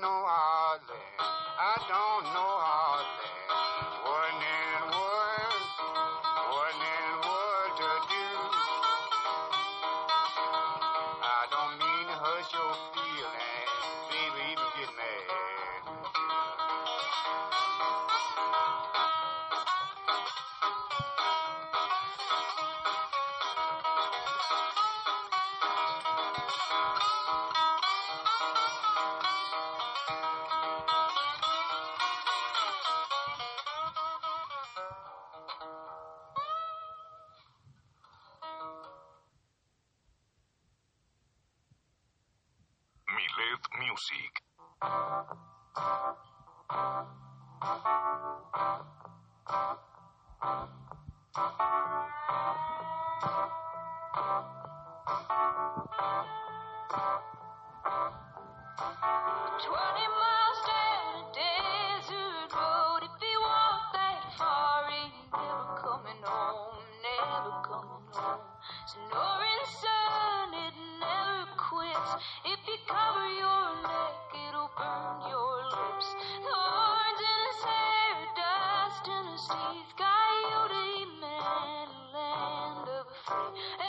know Ireland. I don't know Ireland. Music. Twenty miles down a desert road. If that far, never coming home, never coming home. Quits. If you cover your neck, it'll burn your lips. Thorns in his hair, dust in his teeth. Coyote man, land of the free.